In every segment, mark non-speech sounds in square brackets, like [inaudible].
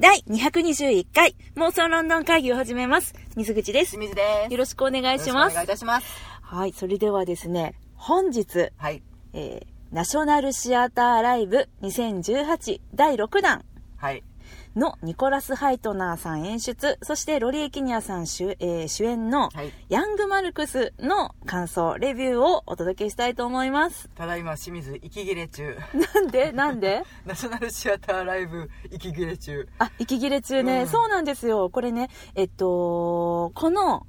第221回妄想ロンドン会議を始めます。水口です。清水です。よろしくお願いしますよろくお願いい。たします。はい、それではですね、本日、はい。えー、ナショナルシアターライブ2018第6弾はい。のニコラス・ハイトナーさん演出、そしてロリエ・キニアさん主,、えー主演のはい。ヤング・マルクスの感想、レビューをお届けしたいと思います。ただいま清水息切れ中。なんで？なんで？[laughs] ナショナルシアターライブ息切れ中。あ、息切れ中ね、うんそうなんですよ。これね、えっと、この、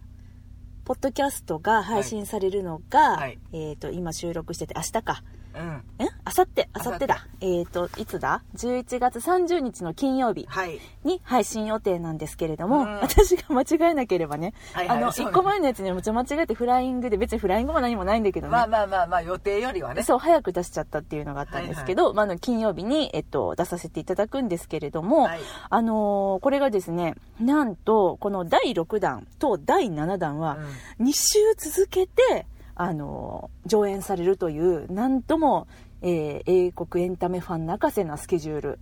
ポッドキャストが配信されるのが、はいえっと、今収録してて、明日か。うん。え？あさって、あさってだ。えっと、いつだ ?11 月30日の金曜日はい。に配信予定なんですけれども、うん私が間違えなければね、はいはいあの、そうね1個前のやつにめっちゃ間違えてフライングで、別にフライングも何もないんだけどね。まあまあまあまあ、予定よりはね。そう、早く出しちゃったっていうのがあったんですけど、まあ、あの、金曜日に、えっと、出させていただくんですけれども、はい。あのーこれがですね、なんと、この第6弾と第7弾は、2週続けて、あのー上演されるという、なんとも、えー英国エンタメファン泣かせなスケジュール。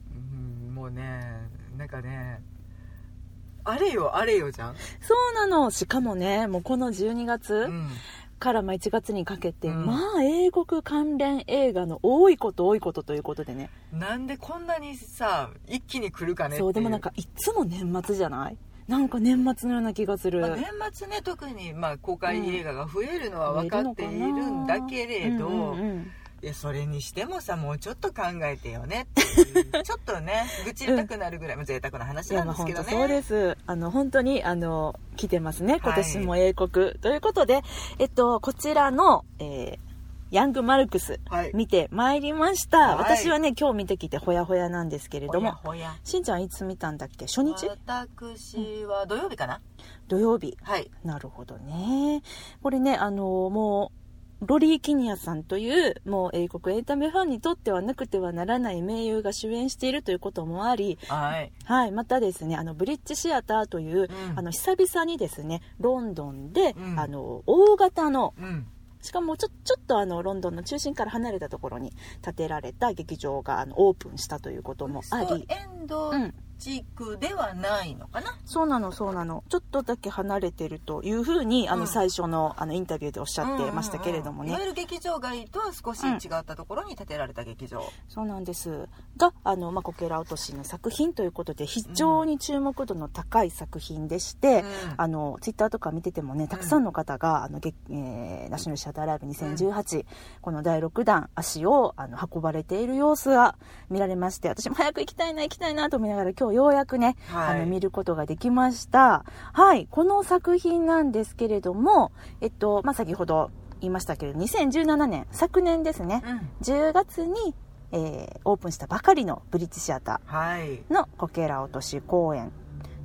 うん、もうね、なんかね、あれよ、あれよじゃん。そうなの。しかもね、もうこの12月うん。からまあ1月にかけて、うんまあ、英国関連映画の多いこと多いことということでね。なんでこんなにさ、一気に来るかねそう、でもなんか、いつも年末じゃない？なんか年末のような気がする。まあ、年末ね特にまあ公開映画が増えるのは分かっているんだけれど、うんうんうんいやそれにしてもさもうちょっと考えてよね [laughs] ちょっとね愚痴りたくなるぐらい、まあ贅沢な話なんまあですけどねそうです。あの、本当に、あの、来てますね。今はい年も英国。ということで、えっと、こちらの、えーヤングマルクス、はい。見てまいりました。はい。私はね、今日見てきてほやほやなんですけれども、ほやしんちゃんいつ見たんだっけ？初日？私は土曜日かな、土曜日。はい。なるほどね。これね、あの、もう、ロリー・キニアさんという、もう英国エンタメファンにとってはなくてはならない名優が主演しているということもあり、はい。はい、またですね、あの、ブリッジシアターという、うん。あの、久々にですね、ロンドンで、うん。あの、大型の、うんしかもちょ、ちょっとあの、ロンドンの中心から離れたところに建てられた劇場が、あの、オープンしたということもありト、エンドうん。地区ではないのかな、そうなの、そうなの。ちょっとだけ離れてるというふうに、あの、うん。最初の、あの、インタビューでおっしゃってましたけれどもね。うんうんうん。いわゆる劇場街とは少し違ったところに建てられた劇場、そうなんです。があの、まあ、こけら落としの作品ということで非常に注目度の高い作品でして、うん。あのツイッターとか見ててもねたくさんの方が、あのげえーナショナルシアターライブ2018、この第6弾足をあの運ばれている様子が見られまして私も早く行きたいな行きたいなと思いながら今日ようやくね、はい。あの見ることができました。はい。この作品なんですけれどもえっとまあ先ほど言いましたけれど2017年昨年ですね、うん。10月に、えーオープンしたばかりのブリッジシアタはい。ーのこけら落とし公演。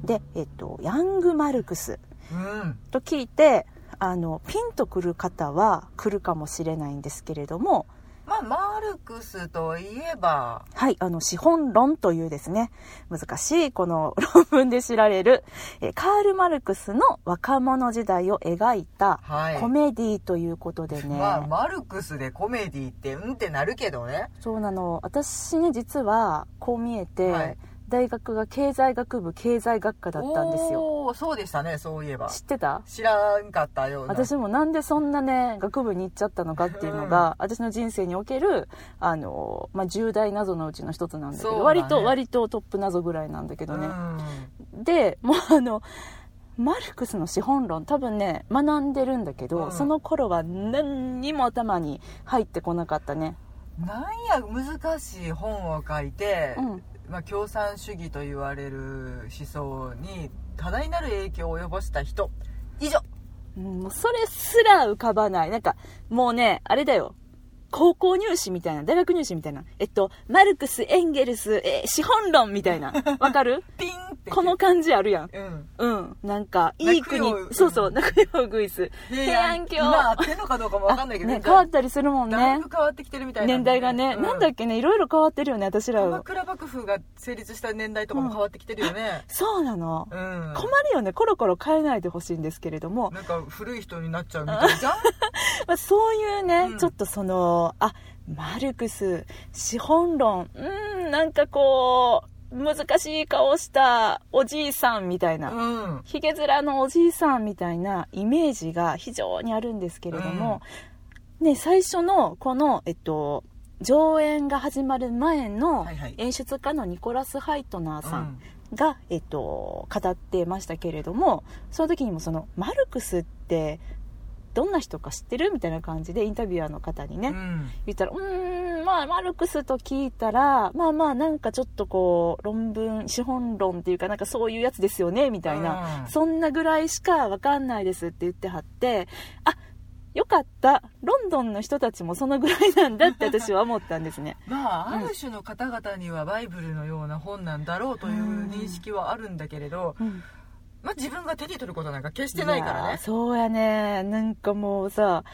で、えっと、ヤングマルクスうん。と聞いてあのピンとくる方は来るかもしれないんですけれどもまあマルクスといえば。はい、あの、資本論というですね、難しいこの論文で知られる、えーカール・マルクスの若者時代を描いたはい。コメディということでね、まあマルクスでコメディってうんってなるけどね。そうなの。私ね実はこう見えて、はい大学が経済学部経済学科だったんですよ。おおそうでしたねそういえば。知ってた？知らんかったような。私もなんでそんなね学部に行っちゃったのかっていうのが、私の人生におけるあの、まあ、重大謎のうちの一つなんだけどね。割と割とトップ謎ぐらいなんだけどね、うん。でもうあのマルクスの資本論多分ね学んでるんだけど、うん。その頃は何にも頭に入ってこなかったね。なんや難しい本を書いて、うんまあ、共産主義と言われる思想に多大なる影響を及ぼした人以上うんそれすら浮かばない。なんか、もうね、あれだよ。高校入試みたいな、大学入試みたいな。えっと、マルクス、エンゲルス、えー資本論みたいな。わかる？[laughs] ピンってこの感じあるやん。うんうん。なんか、いい国そうそう、泣くよ、グイス。平安京。今合ってんのかどうかも分かんないけどね、変わったりするもんねだいぶ。変わってきてるみたいなんで年代がね、うんなんだっけね、いろいろ変わってるよね、私らは。鎌倉幕府が成立した年代とかも変わってきてるよねそうなの。うん、困るよね、コロコロ変えないでほしいんですけれども、なんか古い人になっちゃうみたいじゃん？[laughs] [laughs] まあ、そういうね、うん。ちょっとそのあマルクス資本論。うんなんかこう難しい顔をしたおじいさんみたいな、うん。ヒゲ面のおじいさんみたいなイメージが非常にあるんですけれども、ね、最初のこの、えっと、上演が始まる前のはいはい。演出家のニコラス・ハイトナーさうんん。が、えっと、語ってましたけれどもその時にもそのマルクスってどんな人か知ってる？みたいな感じでインタビュアーの方にね、うん。言ったら、うーん、まあ、マルクスと聞いたら、まあまあ、なんかちょっとこう、論文、資本論っていうか、なんかそういうやつですよね、みたいな、うん。そんなぐらいしかわかんないですって言ってはって、あ、よかった。ロンドンの人たちもそのぐらいなんだって私は思ったんですね。[laughs] まあ、うんある種の方々にはバイブルのような本なんだろうという認識はあるんだけれど、うんまあ、自分が手に取ることなんか決してないからねそうやね。なんかもうさ、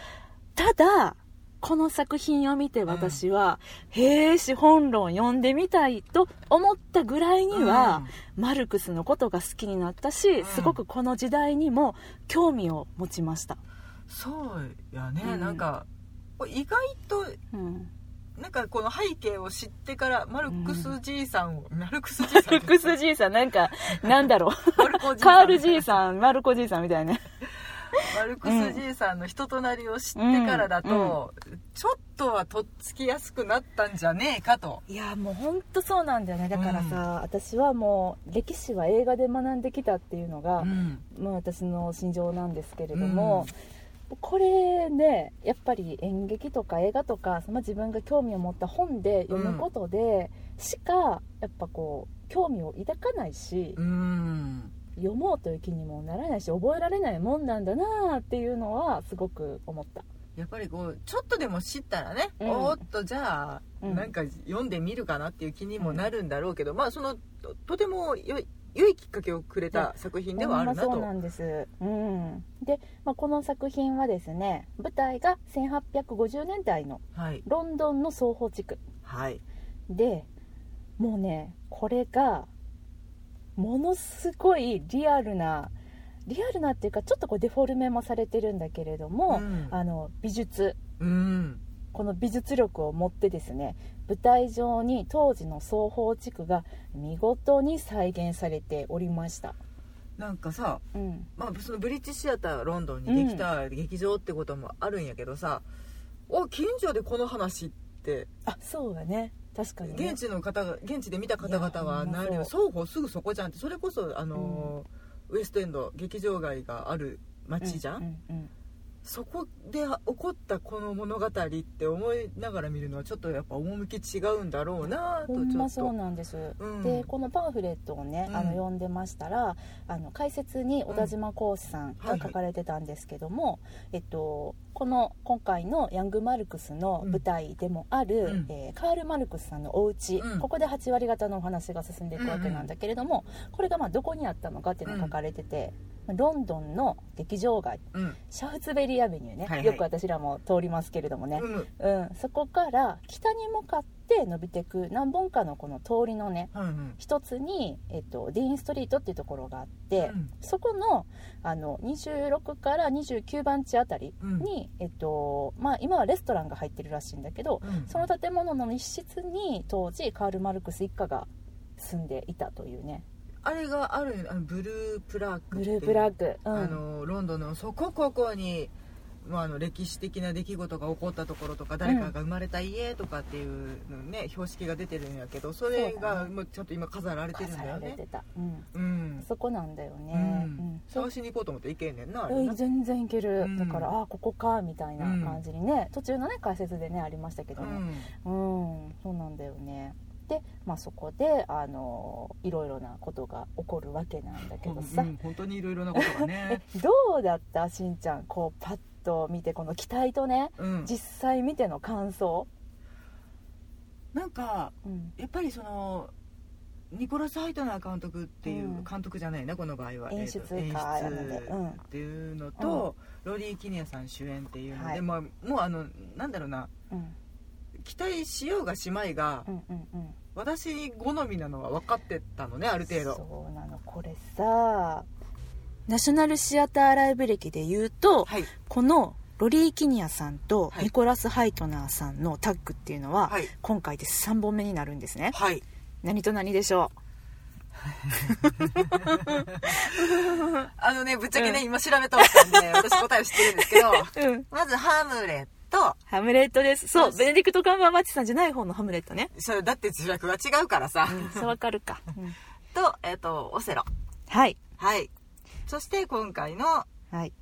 ただ、この作品を見て私は、へえ、資本論読んでみたいと思ったぐらいには、マルクスのことが好きになったし、んすごくこの時代にも興味を持ちました。そうやね、うんなんか意外とうん。なんかこの背景を知ってからマルクスじいさんを、マルクスじいさんマルクスじいさん、なんか、なんだろう。カールじいさん、マルコじいさんみたいな。ね。マルクスじいさんの人となりを知ってからだと、ちょっとはとっつきやすくなったんじゃねえかと。いやもう本当そうなんだよね。だからさ、私はもう歴史は映画で学んできたっていうのが、うん。まあ、私の心情なんですけれども、これねやっぱり演劇とか映画とか、まあ、自分が興味を持った本で読むことでしかやっぱこう興味を抱かないし、うん。読もうという気にもならないし覚えられないもんなんだなっていうのはすごく思った。やっぱりこうちょっとでも知ったらね、うん。おーっとじゃあ、うん。なんか読んでみるかなっていう気にもなるんだろうけど、まあそのととても良いきっかけをくれた作品ではあるなと。そうなんです、うん、で、まあ、この作品はですね舞台が1850年代のはい。ロンドンの双方地区。はい。でもうねこれがものすごいリアルなリアルなっていうかちょっとこうデフォルメもされてるんだけれども、うん。あの美術。うん。この美術力を持ってですね舞台上に当時の双方地区が見事に再現されておりました、なんかさ、うん、まあ、そのブリッジシアターロンドンにできた劇場ってこともあるんやけどさ、お近所でこの話ってあそうだね。確かに、ね、現地の方が現地で見た方々はいやほんま何そう。双方すぐそこじゃんってそれこそあのー、ウエストエンド劇場街がある街じゃん、うんうんそこで起こったこの物語って思いながら見るのはちょっとやっぱ趣違うんだろうなとほんまそうちょっとなんです、うん。でこのパンフレットをね、うんあの読んでましたらあの解説に小田島講師さんが書かれてたんですけども、えっと、この今回のヤング・マルクスの舞台でもある、うん。えーカール・マルクスさんのお家、うん。ここで8割方のお話が進んでいくわけなんだけれども、これがまあどこにあったのかっていうのが書かれてて、ロンドンの劇場街うん。シャフツベリーアベニューね、はいはい。よく私らも通りますけれどもね、うん。うん、そこから北に向かって伸びていく何本かのこの通りのねうんうん。一つに、えっと、ディーンストリートっていうところがあって、うんそこのあの26から29番地あたりに、えっとまあ、今はレストランが入ってるらしいんだけど、うん。その建物の一室に当時カール・マルクス一家が住んでいたというねあれがあるあのブループラークブループラうん、あのロンドンのそこここに、まあ、あの歴史的な出来事が起こったところとか誰かが生まれた家とかっていうのね、標識が出てるんやけどそれがもうちょっと今飾られてるんだよ飾られてねた、うん、うん、そこなんだよね、うん。うん。探しに行こうと思って行けんねんなな。全然いける、うん。だからああここかみたいな感じにね、途中のね解説でねありましたけどね。うん、そうなんだよねで、まあ、そこであのいろいろなことが起こるわけなんだけどさ、うん本当にいろいろなことがね。[laughs] えどうだった？しんちゃん。こうパッと見てこの期待とねうん。実際見ての感想、なんかうん。やっぱりそのニコラス・ハイトナー監督っていう、うん。監督じゃないなこの場合は。演出演出うん。っていうのと、ロリー・キニアさん主演っていうので、はい。まあ、もうあのなんだろうな。うん期待しようがしまいが、うんうんうん私好みなのは分かってたのねある程度。そうなの。これさナショナルシアターライブ歴で言うと、はい。このロリー・キニアさんとはい。ニコラス・ハイトナーさんのタッグっていうのは、はい。今回で3本目になるんですね。はい。何と何でしょ [laughs] あのねぶっちゃけね、うん今調べとったんで私答えを知ってるんですけどうん。まずハムレットハムレットです。そうベネディクト・カンバーバッチさんじゃない方のハムレットね。それだって字幕が違うからさ、うんそうわかるか、[laughs] うん。と,、えっとオセロ。はい。はい。そして今回の。はい。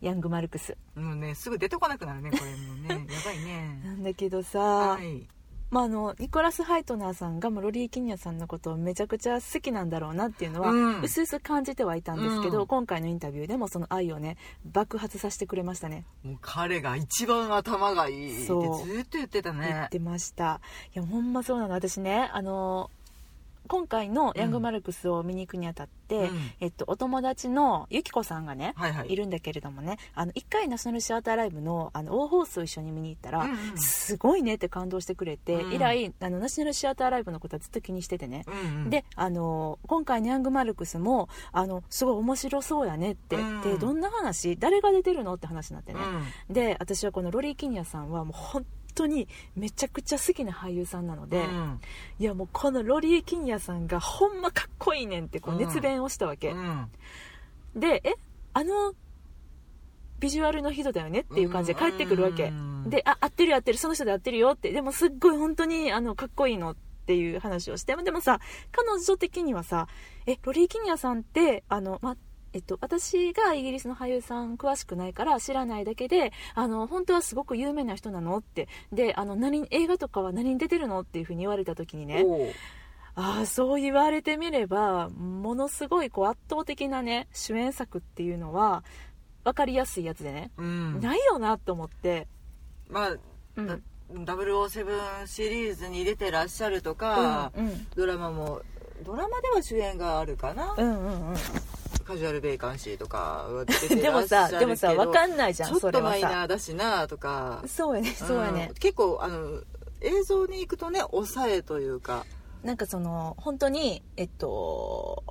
ヤング・マルクス。もうねすぐ出てこなくなるねこれ。もうねやばい [laughs] なねんだけどさ、はいまあ、あのニコラス・ハイトナーさんがもうロリー・キニアさんのことをめちゃくちゃ好きなんだろうなっていうのは、うすうす感じてはいたんですけど、うん。今回のインタビューでもその愛をね爆発させてくれましたね。もう彼が一番頭がいいってずっと言ってた言ねってましたいやほんまそうなの私ねあの今回のヤング・マルクスを見に行くにあたって、うん。えっと、お友達のゆきこさんがね、はいはい。いるんだけれどもねあの1回ナショナルシアターライブのあの大放送一緒に見に行ったら、うんうん。すごいねって感動してくれて、うん。以来あのナショナルシアターライブのことはずっと気にしててね、うんうん。であの今回のヤング・マルクスもあのすごい面白そうやねって、うんでどんな話誰が出てるのって話になってね、うん。で私はこのロリー・キニアさんはもう本当にめちゃくちゃ好きな俳優さんなので、うん。いやもうこのロリー・キニアさんがほんまかっこいいねんってこううん熱弁をしたわけ、うん。でえあのビジュアルの人だよねっていう感じで帰ってくるわけ、うん。であ合ってるよ合ってるその人で合ってるよって。でもすっごい本当にあのかっこいいのっていう話をして。でもさ彼女的にはさえロリー・キニアさんってあのまえっと、私がイギリスの俳優さん詳しくないから知らないだけであの本当はすごく有名な人なのって。であの何映画とかは何に出てるのっていうふうに言われた時にね。ああそう言われてみればものすごいこう圧倒的なね主演作っていうのは分かりやすいやつでね、うん。ないよなと思って、まあうん。だ007シリーズに出てらっしゃるとか、うんうん。ドラマもドラマでは主演があるかな、うんうんうん。カジュアルベーカンシーとかは出て [laughs] でもさでもさ分かんないじゃんちょっとマイそれはさ。ナーだしなとか。そうやねそうやね。ん、結構あの映像に行くとね抑えというか。なんかその本当にえっと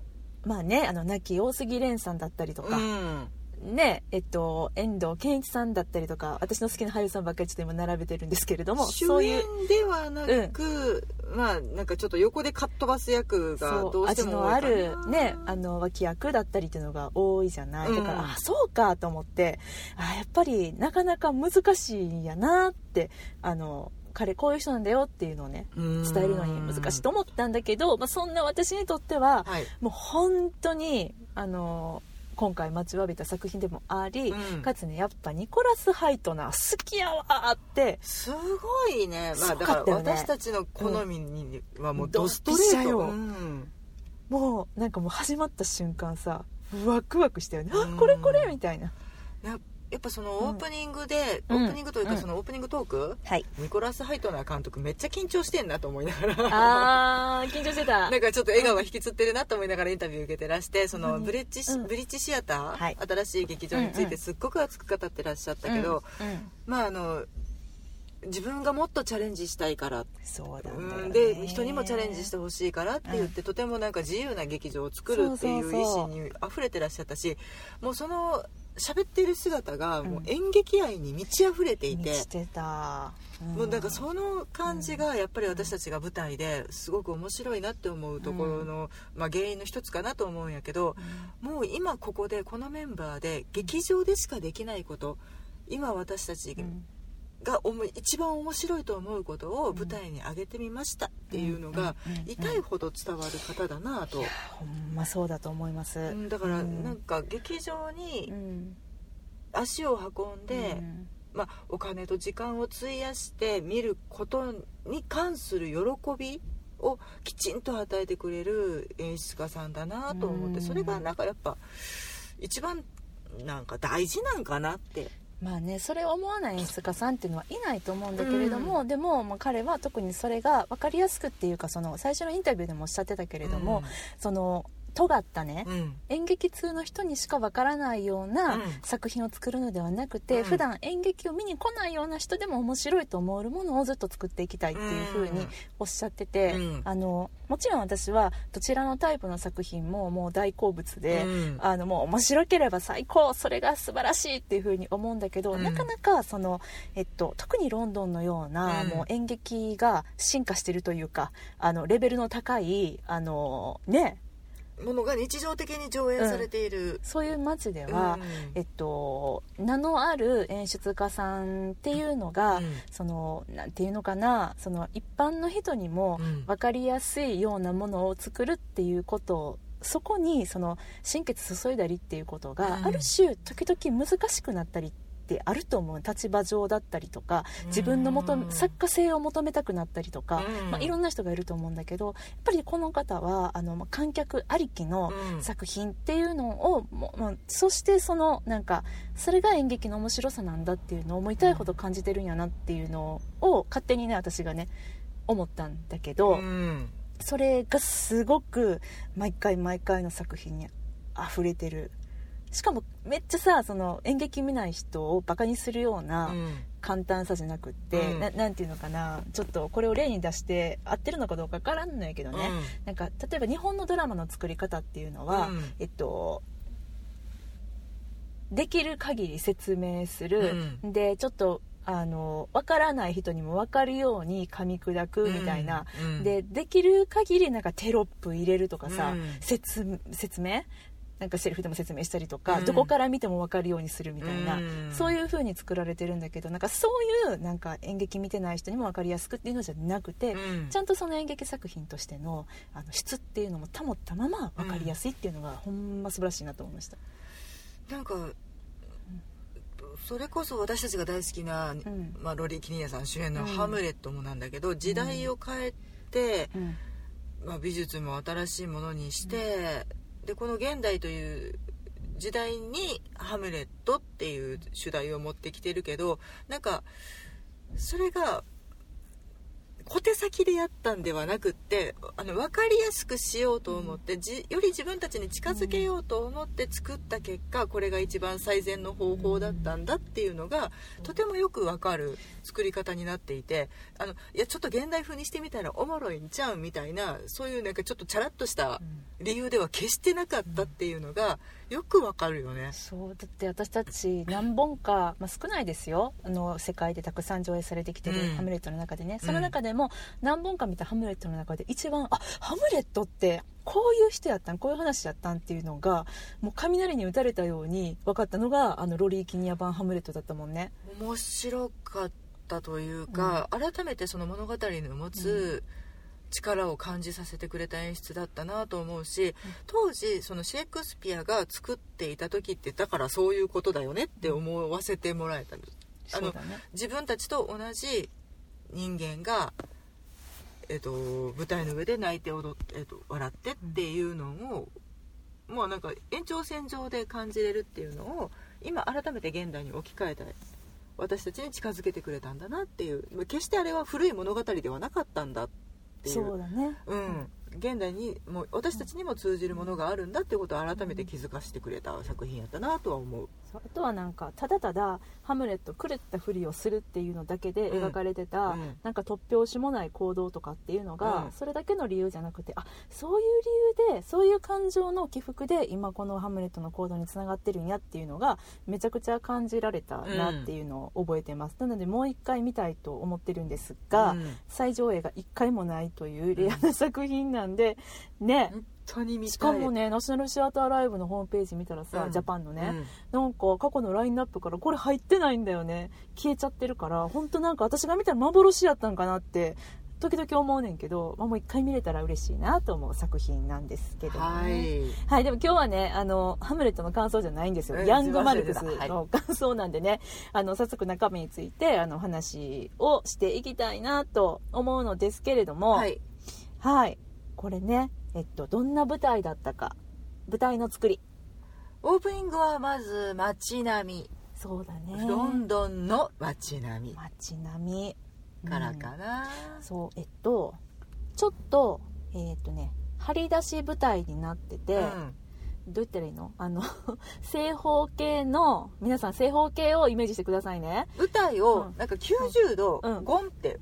まあねあの亡き大杉蓮さんだったりとか、うんねえっと遠藤健一さんだったりとか私の好きな俳優さんばっかりちょっと今並べてるんですけれども主そういう演ではなく、まあなんかちょっと横でかっ飛ばす役がどうして味のあも多いかな。るねあの脇役だったりっていうのが多いじゃない、だからうんあそうかと思ってあやっぱりなかなか難しいんやなってあの彼こういう人なんだよっていうのをね伝伝えるのに難しいと思ったんだけど、まあ、そんな私にとってははい。もう本当にあの今回待ちわびた作品でもあり、うん。かつねやっぱニコラス・ハイトナー好きやわーって。すごいね。ますあだから私たちの好みにはもうドストレート、うん。もうなんかもう始まった瞬間さワクワクしたよね、うん。あこれこれみたいな。ややっぱそのオープニングで、うん。オープニングというかうん。そのオープニングトーク、はい。ニコラス・ハイトナー監督めっちゃ緊張してんなと思いながら。あー緊張してた。[laughs] なんかちょっと笑顔が引きつってるなと思いながらインタビュー受けてらしてそのうんブリッジシ、うん。ブリッジシアター、はい。新しい劇場についうんうん。てすっごく熱く語ってらっしゃったけど、うんうん。まああの自分がもっとチャレンジしたいから。そうだね。うんで人にもチャレンジしてほしいからって言って、とてもなんか自由な劇場を作るっていう意思に溢れてらっしゃったしもうその喋っている姿がもううん演劇愛に満ち溢れていて、満ちてた、もうなんかその感じがやっぱり私たちが舞台ですごく面白いなって思うところの、まあ、原因の一つかなと思うんやけどもう今ここでこのメンバーで劇場でしかできないこと今私たちうんが思い一番面白いと思うことを舞台に上げてみましたっていうのが痛いほど伝わる方だなと、ほんまそうだと思います、うんだからうん。なんか劇場にうん。足を運んで、うん。まあ、お金と時間を費やして見ることに関する喜びをきちんと与えてくれる演出家さんだなと思ってうん。それがなんかやっぱ一番なんか大事なんかなってまあねそれを思わない演出家さんっていうのはいないと思うんだけれども、でも、まあ、彼は特にそれが分かりやすくっていうかその最初のインタビューでもおっしゃってたけれども、その尖ったね、うん。演劇通の人にしかわからないようなうん。作品を作るのではなくて、うん。普段演劇を見に来ないような人でも面白いと思えるものをずっと作っていきたいっていうふうにおっしゃってて、うん。あのもちろん私はどちらのタイプの作品ももう大好物で、うん。あのもう面白ければ最高それが素晴らしいっていうふうに思うんだけど、うん。なかなかその、えっと、特にロンドンのような、うん。もう演劇が進化してるというかあのレベルの高いあのねものが日常的に上演されている、そういう街では、うん。えっと、名のある演出家さんっていうのが、うん。そのなんていうのかなその一般の人にもうん。分かりやすいようなものを作るっていうことをそこにその心血注いだりっていうことが、うん。ある種時々難しくなったりってあると思う立場上だったりとか自分の求作家性を求めたくなったりとか、うん。まあ、いろんな人がいると思うんだけどやっぱりこの方はあのまあ観客ありきのうん。作品っていうのをもまあそしてそのなんかそれが演劇の面白さなんだっていうのを思いたいほど感じてるんやなっていうのを勝手にね私がね思ったんだけど、うん。それがすごく毎回毎回の作品に溢れてるしかもめっちゃさその演劇見ない人をバカにするようなうん。簡単さじゃなくって、うん。ななんていうのかなちょっとこれを例に出して合ってるのかどうかわからんのやけどね、なんか例えば日本のドラマの作り方っていうのは、うん。えっとできる限り説明する、でちょっとあの分からない人にも分かるように噛み砕くみたいな、うん。でできる限りなんかテロップ入れるとかさ、うん。説説明？なんかセリフでも説明したりとか、うん。どこから見ても分かるようにするみたいな、うん。そういう風に作られてるんだけどなんかそういうなんか演劇見てない人にも分かりやすくっていうのじゃなくて、うん。ちゃんとその演劇作品としてのあの質っていうのも保ったまま分かりやすいっていうのが、ほんま素晴らしいなと思いました。なんかそれこそ私たちが大好きな、ん。まあ、ロリー・キニアさん主演の「うん。ハムレット」もなんだけど時代を変えて、うん。まあ、美術も新しいものにして、でこの現代という時代に「ハムレット」っていう主題を持ってきてるけどなんかそれが小手先でやったんではなくってあの分かりやすくしようと思って、じより自分たちに近づけようと思って作った結果これが一番最善の方法だったんだっていうのがとてもよく分かる作り方になっていてあのいやちょっと現代風にしてみたらおもろいんちゃうみたいなそういうなんかちょっとチャラッとした理由では決してなかったっていうのがよく分かるよね。そうだって私たち何本か、まあ、少ないですよ。あの世界でたくさん上映されてきてるうん。ハムレットの中でね、その中でも何本か見たハムレットの中で一番あハムレットってこういう人やったんこういう話やったんっていうのがもう雷に打たれたように分かったのがあのロリー・キニア版ハムレットだったもんね。面白かったというか、改めてその物語の持つ力を感じさせてくれた演出だったなと思うし、当時そのシェイクスピアが作っていた時ってだからそういうことだよねって思わせてもらえたん。ですあの自分たちと同じ人間が、えっと、舞台の上で泣いて踊って、えっと、笑ってっていうのを、もうなんか延長線上で感じれるっていうのを今改めて現代に置き換えた私たちに近づけてくれたんだなっていう決してあれは古い物語ではなかったんだっていう。そうだね。うん、現代にもう私たちにも通じるものがあるんだっていうことを改めて気づかせてくれた作品やったなとは思う。あとはなんかただただハムレット狂ったふりをするっていうのだけで描かれてた、うん。うんなんか突拍子もない行動とかっていうのが、うん。それだけの理由じゃなくてあそういう理由でそういう感情の起伏で今このハムレットの行動につながってるんやっていうのがめちゃくちゃ感じられたなっていうのを覚えてます、なのでもう一回見たいと思ってるんですが、うん。再上映が一回もないというレアな作品なんでね、本当に見たい。しかもねナショナルシアターライブのホームページ見たらさ、うん。ジャパンのね、うん。なんか過去のラインナップからこれ入ってないんだよね。消えちゃってるから本当なんか私が見たら幻やったんかなって時々思うねんけど、まあ、もう一回見れたら嬉しいなと思う作品なんですけどもはねい。はい、でも今日はねあのハムレットの感想じゃないんですよ、うんヤングマルクスの感想なんでね、あの早速中身についてあの話をしていきたいなと思うのですけれどもはい。はい。これねえっとどんな舞台だったか。舞台の作り。オープニングはまず街並そうだね。みロンドンの街並街並み。みからかな、そうえっとちょっとえっとね張り出し舞台になってて、うん。どう言ったらいいの？あの [laughs] 正方形の皆さん正方形をイメージしてくださいね。舞台うん。をなんか90度うん。ゴンって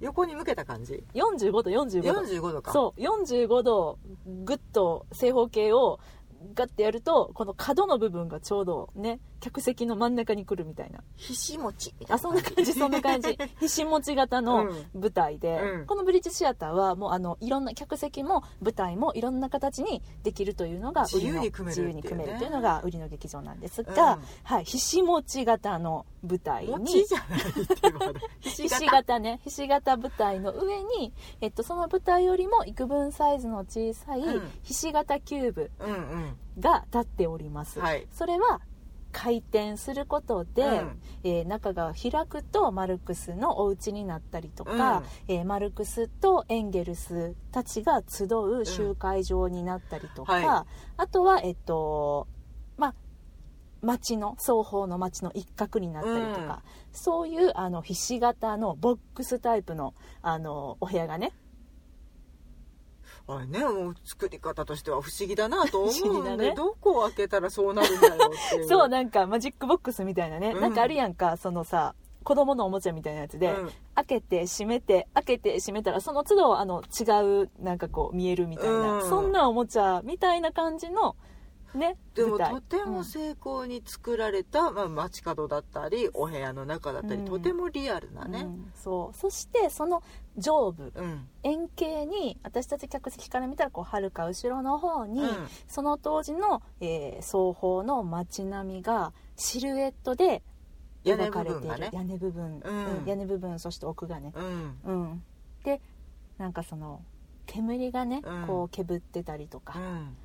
横に向けた感じ？45度45度。45度か。そう。45度グッと正方形をガッてやるとこの角の部分がちょうどね客席の真ん中に来るみたいな。ひし餅あそんな感じ [laughs] そんな感じ。ひし持ち型のうん。舞台で、うん。このブリッジシアターはもうあのいろんな客席も舞台もいろんな形にできるというのが売りの自由に組めるっていうね。自由に組めるというのが売りの劇場なんですが、うん。はい、ひし持ち型の舞台にひひし形ね。ひし形舞台の上に、えっと、その舞台よりも幾分サイズの小さいうん。ひし形キューブうんうん。が立っております、はい。それは回転することで、うん。えー中が開くとマルクスのお家になったりとか、えーマルクスとエンゲルスたちが集う集会場になったりとか、うんはい。あとはえっとまあ町の双方の町の一角になったりとか、そういうあのひし形のボックスタイプのあのお部屋がねあれねもう作り方としては不思議だなと思うんで、だね。どこを開けたらそうなるんだよっていう。[laughs] そうなんかマジックボックスみたいなね、うん。なんかあるやんかそのさ子供のおもちゃみたいなやつで、うん。開けて閉めて開けて閉めたらその都度あの違うなんかこう見えるみたいな、うん。そんなおもちゃみたいな感じのねでもとても成功に作られた、まあ、街角だったりお部屋の中だったり、うん。とてもリアルなうん。ね、そう。そしてその上部うん。円形に私たち客席から見たらこうはるか後ろの方に、うん。その当時の、えー双方の街並みがシルエットで描かれている。部分。がね屋根部分、屋根部分そして奥がね。うん。うん、でなんかその煙がね、うん。こうけぶってたりとか。う、ん。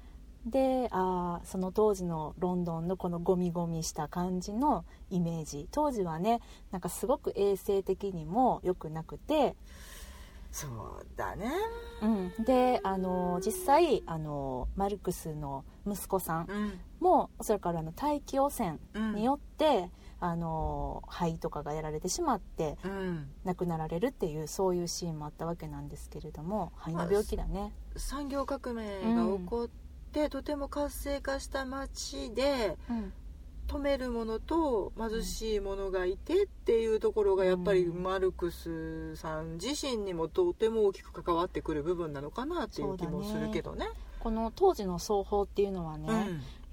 であーその当時のロンドンのこのゴミゴミした感じのイメージ。当時はねなんかすごく衛生的にも良くなくて、そうだね。うん、であの実際あのマルクスの息子さんうん。もおそらくあの大気汚染うんによって、あの肺とかがやられてしまってうん。亡くなられるっていうそういうシーンもあったわけなんですけれども肺の病気だね。産業革命が起こって、とても活性化した街でうん止める者と貧しい者がいてっていうところがやっぱりうんマルクスさん自身にもとても大きく関わってくる部分なのかなっていう気もするけどね。この当時の双方っていうのはね、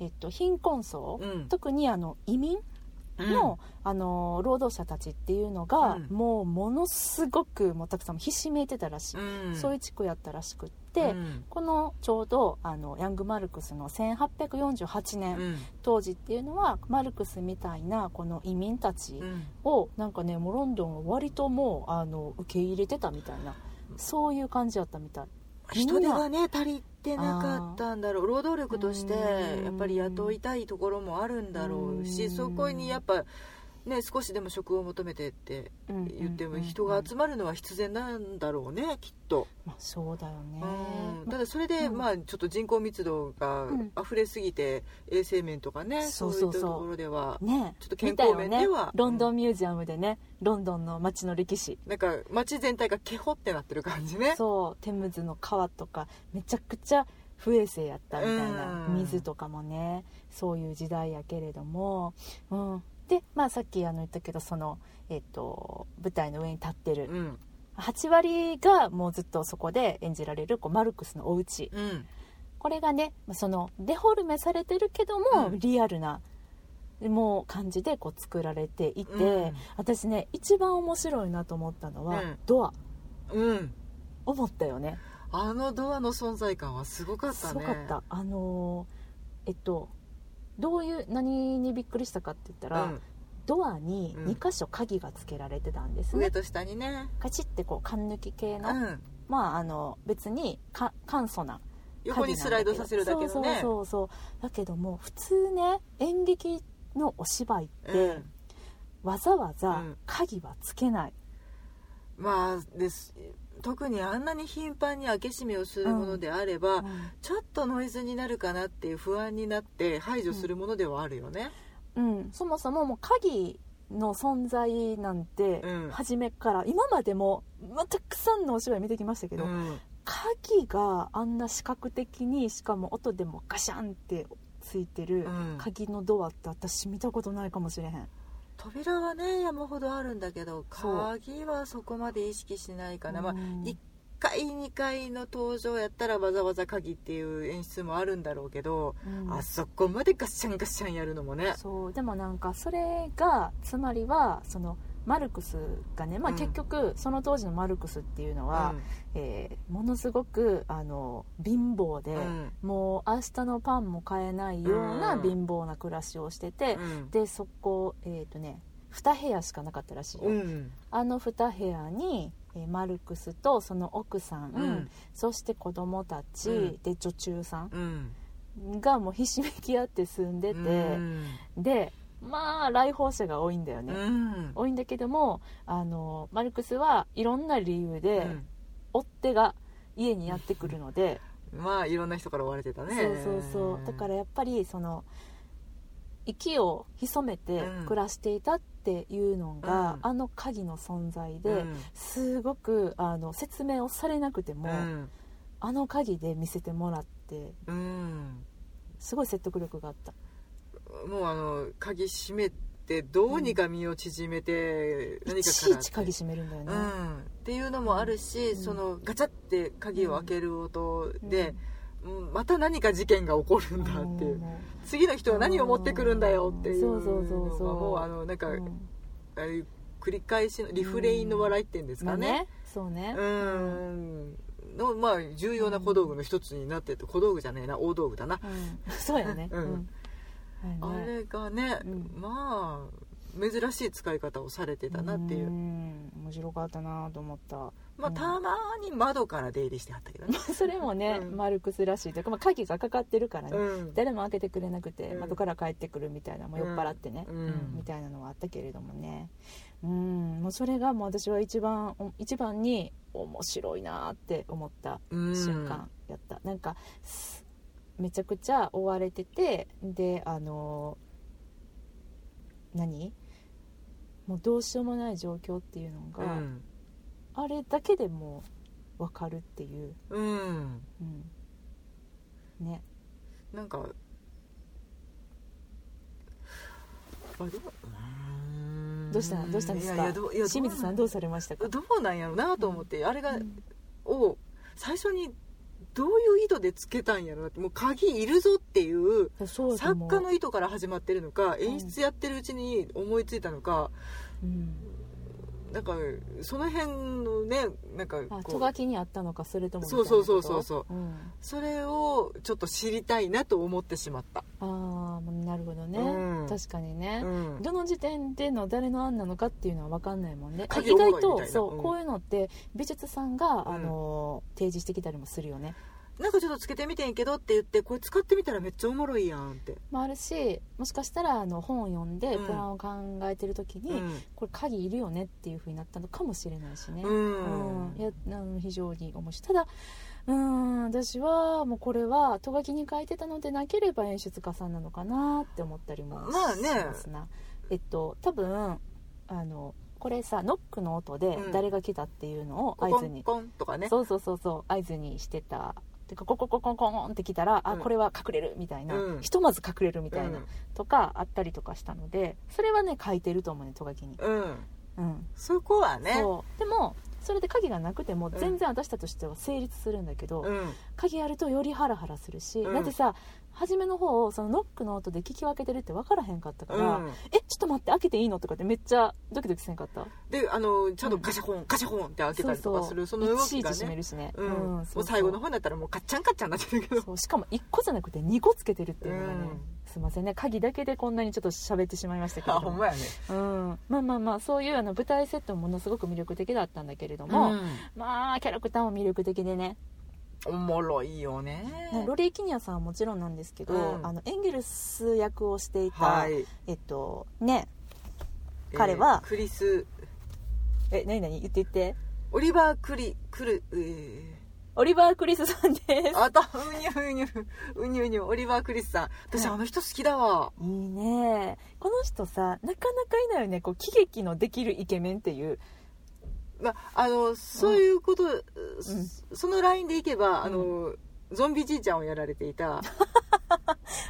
えっと、貧困層、うん。特にあの移民うん。の,、あの労働者たちっていうのが、うん。もうものすごくもうたくさんひしめいてたらしい、うん。そういう地区やったらしくって、うん。このちょうどあのヤング・マルクスの1848年、うん。当時っていうのはマルクスみたいなこの移民たちうん。をなんかねもうロンドンは割ともうあの受け入れてたみたいなそういう感じやったみたい。人手がね足りてなかったんだろう。労働力としてうんやっぱり雇いたいところもあるんだろうしうん。そこにやっぱね少しでも職を求めてって言っても人が集まるのは必然なんだろうねきっと、まあ、そうだよね。うん。ただそれで、うん。まあちょっと人口密度がうん。溢れすぎて衛生面とかねそそううそう。そういったところではね。ちょっと健康面ではね、ロンドンミュージアムでねロンドンの街の歴史。なんか街全体がケホってなってる感じね。そう。テムズの川とかめちゃくちゃ不衛生やったみたいなうん。水とかもねそういう時代やけれども、うん、でまあさっきあの言ったけどその、えっと舞台の上に立ってるうん。8割がもうずっとそこで演じられるこうマルクスのお家。うん。これがねそのデフォルメされてるけども、うん。リアルなもう感じでこう作られていて、うん。私ね一番面白いなと思ったのは、うん。ドア。うん。思ったよね。あのドアの存在感はすごかったね。すごかった。あのーえっとどういう何にびっくりしたかって言ったら、うん。ドアにうん。2箇所鍵がつけられてたんですね、上と下にね。カチッてこう缶抜き系の、うん。まああの別にか簡素な横にスライドさせるだけのね。そうそうそう。だけども普通ね演劇のお芝居って、うん。わざわざうん。鍵はつけない、まあです特にあんなに頻繁に開け閉めをするものであれば、うん。ちょっとノイズになるかなっていう不安になって排除するものではあるよね、うん、そもそももう鍵の存在なんてうん。初めから今までも、まあ、たくさんのお芝居見てきましたけど、うん。鍵があんな視覚的にしかも音でもガシャンってついてるうん。鍵のドアって私見たことないかもしれへん扉はね山ほどあるんだけど鍵はそこまで意識しないかな、まあ、うん。1階2階の登場やったらわざわざ鍵っていう演出もあるんだろうけど、うん。あそこまでガッシャンガッシャンやるのもね。そう。でもなんかそれがつまりはそのマルクスがね、まあ、うん。結局その当時のマルクスっていうのは、えーものすごくあの貧乏で、うん。もう明日のパンも買えないようなうん。貧乏な暮らしをしてて、うん。でそこえっ、とね2部屋しかなかったらしいよ、うん。あの2部屋に、えーマルクスとその奥さん、うん。そして子供たち、うん。で女中さうん。んがもうひしめき合って住んでて、うん。でまあ来訪者が多いんだよね、うん。多いんだけどもあのマルクスはいろんな理由で、うん追っ手が家にやってくるので、まあいろんな人から追われてたね。そうそうそう。だからやっぱりその息を潜めてうん。暮らしていたっていうのが、うん。あの鍵の存在で、うん。すごくあの説明をされなくても、うん。あの鍵で見せてもらってうん。すごい説得力があった。もうあの鍵閉めてどうにか身を縮めて何いかからちいち鍵閉めるんだよね、うん、っていうのもあるし、うん。そのガチャって鍵を開ける音で、うん。また何か事件が起こるんだっていう、も次の人は何を持ってくるんだよっていうそうそうそうそうのがもう。あのなんか、うん。ああいう繰り返しのリフレインの笑いっていうんですかね。まあねそうね。うん。のまあ重要な小道具の一つになってて小道具じゃねえな大道具だな、うん。[laughs] そうやね。うんあれがね、うん。まあ珍しい使い方をされてたなっていう、ん。面白かったなと思った。まあ、たまに窓から出入りしてはったけどね、[laughs] それもね、うん。マルクスらしいというか、まあ、鍵がかかってるからね、うん。誰も開けてくれなくて、うん。窓から帰ってくるみたいなもう酔っ払ってね、みたいなのはあったけれどもね。うん。もうそれがもう私は一番お一番に面白いなって思ったうん。瞬間やった、なんかすめちゃくちゃ追われててであの何？もうどうしようもない状況っていうのが、うん。あれだけでもう分かるっていう、うん。うん、ね。なんかあどううん。どうした？どうしたんですか？清水さんどうされましたか？どうなんやろうなと思って、あれが、うん。を最初にどういう意図でつけたんやろうなってもう鍵いるぞっていう作家の意図から始まってるのか演出やってるうちに思いついたのか、うんなんかその辺のねなんかあこうト書きにあったのかそれともそうそうことそうそう。うん、それをちょっと知りたいなと思ってしまった、ああなるほどね、うん。確かにね、うん。どの時点での誰の案なのかっていうのは分かんないもんね。鍵意外とそう、うん。こういうのって美術さんが、うん。あの提示してきたりもするよね、なんかちょっとつけてみてんけどって言ってこれ使ってみたらめっちゃおもろいやんって、まあ、あるしもしかしたらあの本を読んでうん。プランを考えてる時に、うん。これ鍵いるよねっていう風になったのかもしれないしね、うん。うん。いやあの非常に面白い。ただうん私はもうこれはト書きに書いてたのでなければ演出家さんなのかなって思ったりもしまあねますな、えっと多分あのこれさノックの音でうん。誰が来たっていうのをコ合図に、コンコンとかね。そうそうそうそう合図にしてたてかココココンコンって来たら、あうん。これは隠れるみたいな、うん。ひとまず隠れるみたいな、うん。とかあったりとかしたのでそれはね書いてると思うねト書きに、うん。うん、そこはね。そう。でもそれで鍵がなくてもん。全然私たちとしては成立するんだけど、うん。鍵あるとよりハラハラするし、うん。だってさ初めの方そのノックの音で聞き分けてるって分からへんかったから、うん。えちょっと待って開けていいのとかってめっちゃドキドキせんかった？であのちゃんとガシャコン、ガシャコンって開けたりとかするその動きがね。閉めるしね、う最後の方になったらもうカッチャンカッチャンになってるけど。しかも1個じゃなくて2個つけてるっていうのがね、うんすいませんね。鍵だけでこんなにちょっと喋ってしまいましたけれども。あほんまやね。うん、まあまあまあそういうあの舞台セットもものすごく魅力的だったんだけれども、うん。まあキャラクターも魅力的でね。おもろいよね。ねロレイ・キニアさんはもちろんなんですけど、うん。あのエンゲルス役をしていた、はい。えっとね彼はえークリス。え何何？言って言って。オリバー・クリクル、えオリバー・クリスさんです。ー、あとうにゅうにゅうにゅうにゅオリバー・クリスさん。私はい。あの人好きだわ。いいね。この人さなかなかいないよね。こう喜劇のできるイケメンっていう。まあ、あのそういうこと、そのラインでいけばあの、ゾンビじいちゃんをやられていた。[laughs]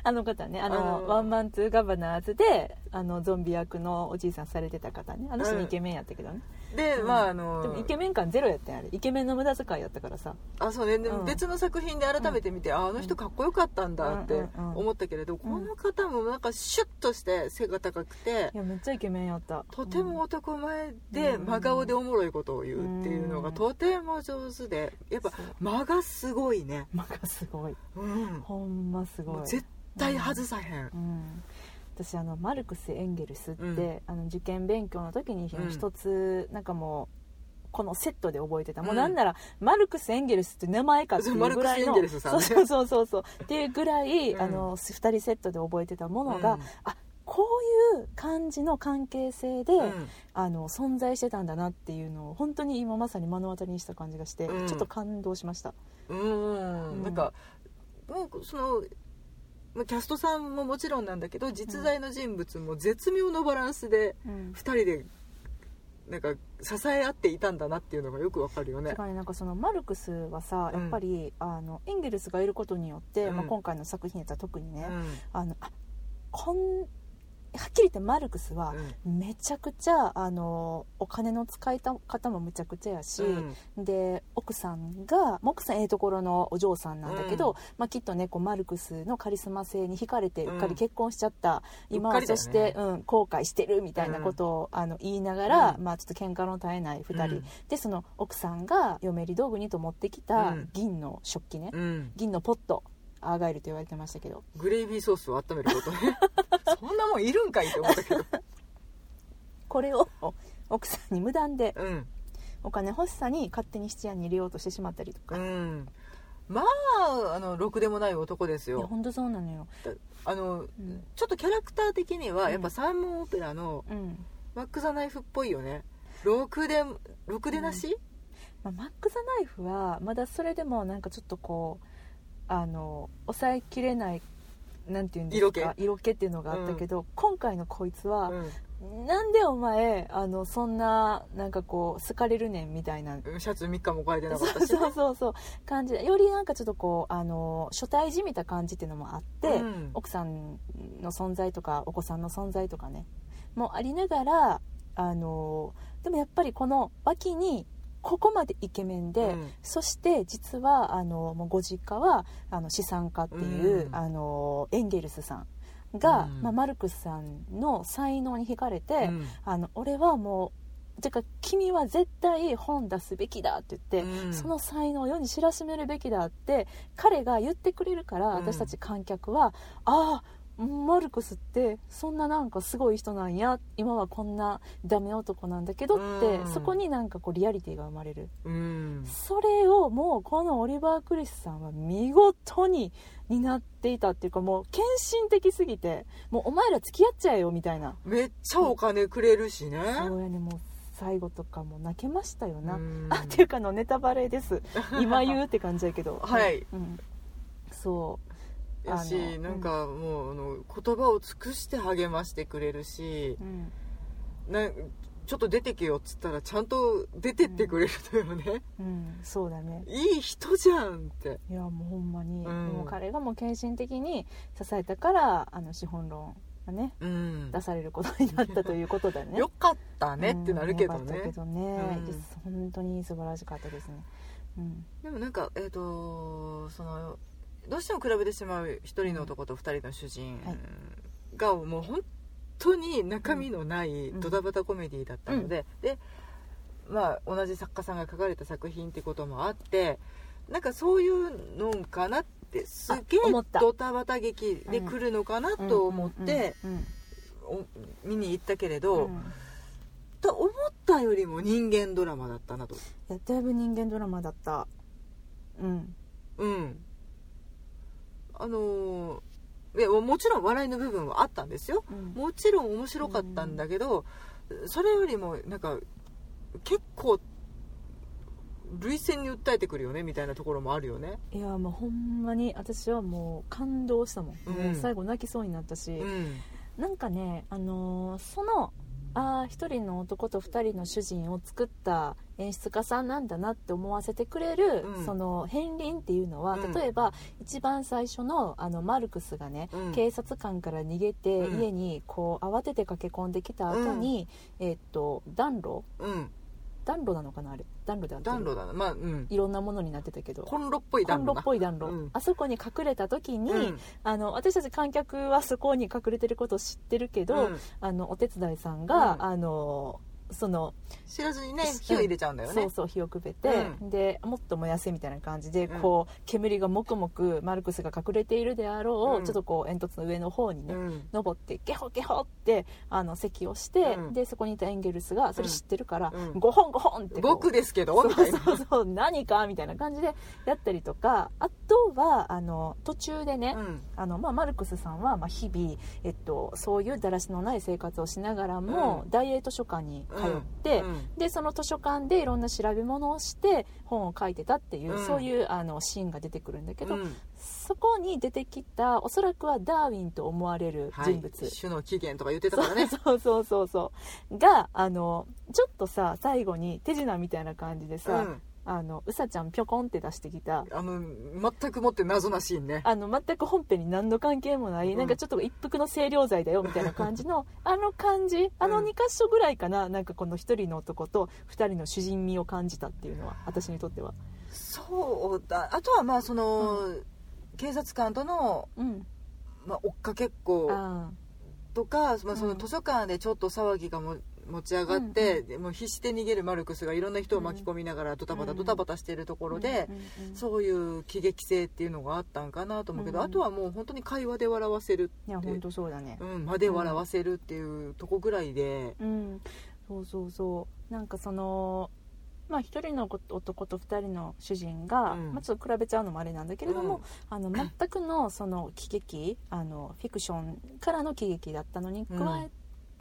あの方ねあのワンマンツーガバナーズであのゾンビ役のおじいさんされてた方ね。あの人うん。イケメンやったけどね、で、うん。まああのでもイケメン感ゼロやったんやあれ。イケメンの無駄遣いやったからさ。あそうね、でうん。別の作品で改めて見て、ああの人かっこよかったんだってうんうんうん思ったけれど、んこの方もなんかシュッとして背が高くていやめっちゃイケメンやった。とても男前でうん。真顔でおもろいことを言うっていうのがうん。とても上手でやっぱ間がすごいね、間がすごい。うん、ほんますごい。絶対外さへん、うん、私あのマルクス・エンゲルスって、うん。あの受験勉強の時にうん。一つ、なんかもうこのセットで覚えてた、もううんなんならマルクス・エンゲルスって名前かっていうぐらいのそうんね。そうそうそうそう。っていうぐらい、うん。あの2人セットで覚えてたものが、うん。あこういう感じの関係性で、うん。あの存在してたんだなっていうのを本当に今まさに目の当たりにした感じがして、うん。ちょっと感動しました、うん。うんなんかもうそのまあキャストさんももちろんなんだけど実在の人物も絶妙のバランスでうん。2人でなんか支え合っていたんだなっていうのがよくわかるよね。なんかそのマルクスはさうん。やっぱり、あのエンゲルスがいることによって、うん。まあ、今回の作品やったら特にね、うん。あのあこんはっきり言ってマルクスはめちゃくちゃあのお金の使い方もむちゃくちゃやし、うん。で奥さんがまあ奥さんええところのお嬢さんなんだけど、うん。まあ、きっとねこうマルクスのカリスマ性に惹かれてうっかり結婚しちゃった、今はうっかりだよね。そして、うん、後悔してるみたいなことを、あの言いながら、うん。まあ、ちょっと喧嘩の絶えない2人、うん。でその奥さんが嫁入り道具にと持ってきたうん。銀の食器ね、うん。銀のポットアーガイルと言われてましたけど。グレイビーソースを温めることね。[laughs] そんなもんいるんかいって思ったけど。これを奥さんに無断でうん。お金欲しさに勝手に質屋に入れようとしてしまったりとか、いうん。まああのろくでもない男ですよ。や本当そうなのよ、あのうん。ちょっとキャラクター的にうん。はやっぱサーモンオペラのうん。マック・ザ・ナイフっぽいよね。ろくでろくでなし、まあ、マック・ザ・ナイフはまだそれでもなんかちょっとこうあの抑えきれないなんていうんですか色気？っていうのがあったけど、今回のこいつは、うん。なんでお前あのそんななんかこう好かれるねんみたいなシャツ3日も変えてなかそうったし、ね、そうそうそう感じでよりなんかちょっとこうあの初対じみた感じっていうのもあって、うん。奥さんの存在とかお子さんの存在とかねもありながらあのでもやっぱりこの脇にここまでイケメンで、うん。そして実はあのもうご実家はあの資産家っていう、うん。あのエンゲルスさんが、うん。まあ、マルクスさんの才能に惹かれて、うん。あの俺はもうてか君は絶対本出すべきだって言って、うん。その才能を世に知らしめるべきだって彼が言ってくれるから、うん。私たち観客はああマルクスってそんななんかすごい人なんや今はこんなダメ男なんだけどって、うん。そこになんかこうリアリティが生まれる。うん。それをもうこのオリバー・クリスさんは見事に担っていたっていうかもう献身的すぎてもうお前ら付き合っちゃえよみたいな。めっちゃお金くれるしね。そうやねもう最後とかも泣けましたよな、うん。あっていうかのネタバレです。今言うって感じやけど。はい。うん、そうやしなんかもうあの言葉を尽くして励ましてくれるしうん。なちょっと出てけよっつったらちゃんと出てってくれるのよね、うん、そうだね。いい人じゃんって。いやもうほんまに、うん。もう彼がもう献身的に支えたからあの資本論がねうん。出されることになったということだよね。[laughs] よかったねってなるけどうんよかったねけどね、うん。実本当に素晴らしかったですね。うん。でもなんかえっ、とそのどうしても比べてしまう一人の男と二人の主人はい。がもう本当に中身のないうん。ドタバタコメディだったので、でまあ同じ作家さんが書かれた作品ってこともあってなんかそういうのかなってすげえドタバタ劇で来るのかなと思って見に行ったけれうんど、うん。と思ったよりも人間ドラマだったなと。いやだいぶ人間ドラマだった。うん。うんあのーいやもちろん笑いの部分はあったんですよ。うん。もちろん面白かったんだけど、それよりもなんか結構涙腺に訴えてくるよねみたいなところもあるよね。いやもうほんまに私はもう感動したもん、うん。もう最後泣きそうになったし、うん。なんかね、あのーそのああ一人の男と二人の主人を作った演出家さんなんだなって思わせてくれる、うん。その片鱗っていうのは、うん。例えば一番最初のあのマルクスがね、うん。警察官から逃げて、うん。家にこう慌てて駆け込んできた後に、えっと暖炉うん暖炉なのかなあれ？暖炉であ暖炉だな。まあうん。いろんなものになってたけど。コンロっぽいコンロっ暖炉なぽい暖炉、うん。あそこに隠れた時に、うん。あの私たち観客はそこに隠れてることを知ってるけど、うん。あのお手伝いさんが、うん。あのその知らずにね火を入れちゃうんだよね。そうそう火をくべて、でもっと燃やせみたいな感じで、うん。こう煙がもくもくマルクスが隠れているであろう、うん。ちょっとこう煙突の上の方にね、うん。登ってゲホゲホってあの咳をして、うん。でそこにいたエンゲルスがそれ知ってるから、うん。ゴホンゴホンって僕ですけど？そうそうそう何かみたいな感じでやったりとかあとはあの途中でね、うん。あのまあ、マルクスさんはまあ日々、えっと、そういうだらしのない生活をしながらも、うん。大英図書館に通って、うんでその図書館でいろんな調べ物をして本を書いてたっていう、うん。そういうあのシーンが出てくるんだけど、うん。そこに出てきたおそらくはダーウィンと思われるはい。人物、種の起源とか言ってたからね。[laughs] そうそうそうそう。があのちょっとさ最後に手品みたいな感じでさ、うんあのうさちゃんぴょこんって出してきた。あの全くもって謎なシーンね。あの全く本編に何の関係もない、うん。なんかちょっと一服の清涼剤だよみたいな感じの [laughs] あの感じあの2箇所ぐらいかななんかこの1人の男と2人の主人味を感じたっていうのは私にとっては。そうだ。あとはまあその、警察官との、うん。まあ、追っかけっこあとか、まあ、そのうん。図書館でちょっと騒ぎがも持ち上がって、でもう必死で逃げるマルクスがいろんな人を巻き込みながらドタバタうんドタバタしているとこーろで、うんうんうんそういう喜劇性っていうのがあったんかなと思うけど、うんあとはもう本当に会話で笑わせるいや本当そうだね。うん、まで笑わせるっていうとこぐらいで、うん。そうそうそう。なんかそのまあ一人の男と二人の主人が、うん。まあ、ちょっと比べちゃうのもあれなんだけれども、うん。あの全くのその喜劇あのフィクションからの喜劇だったのに加え、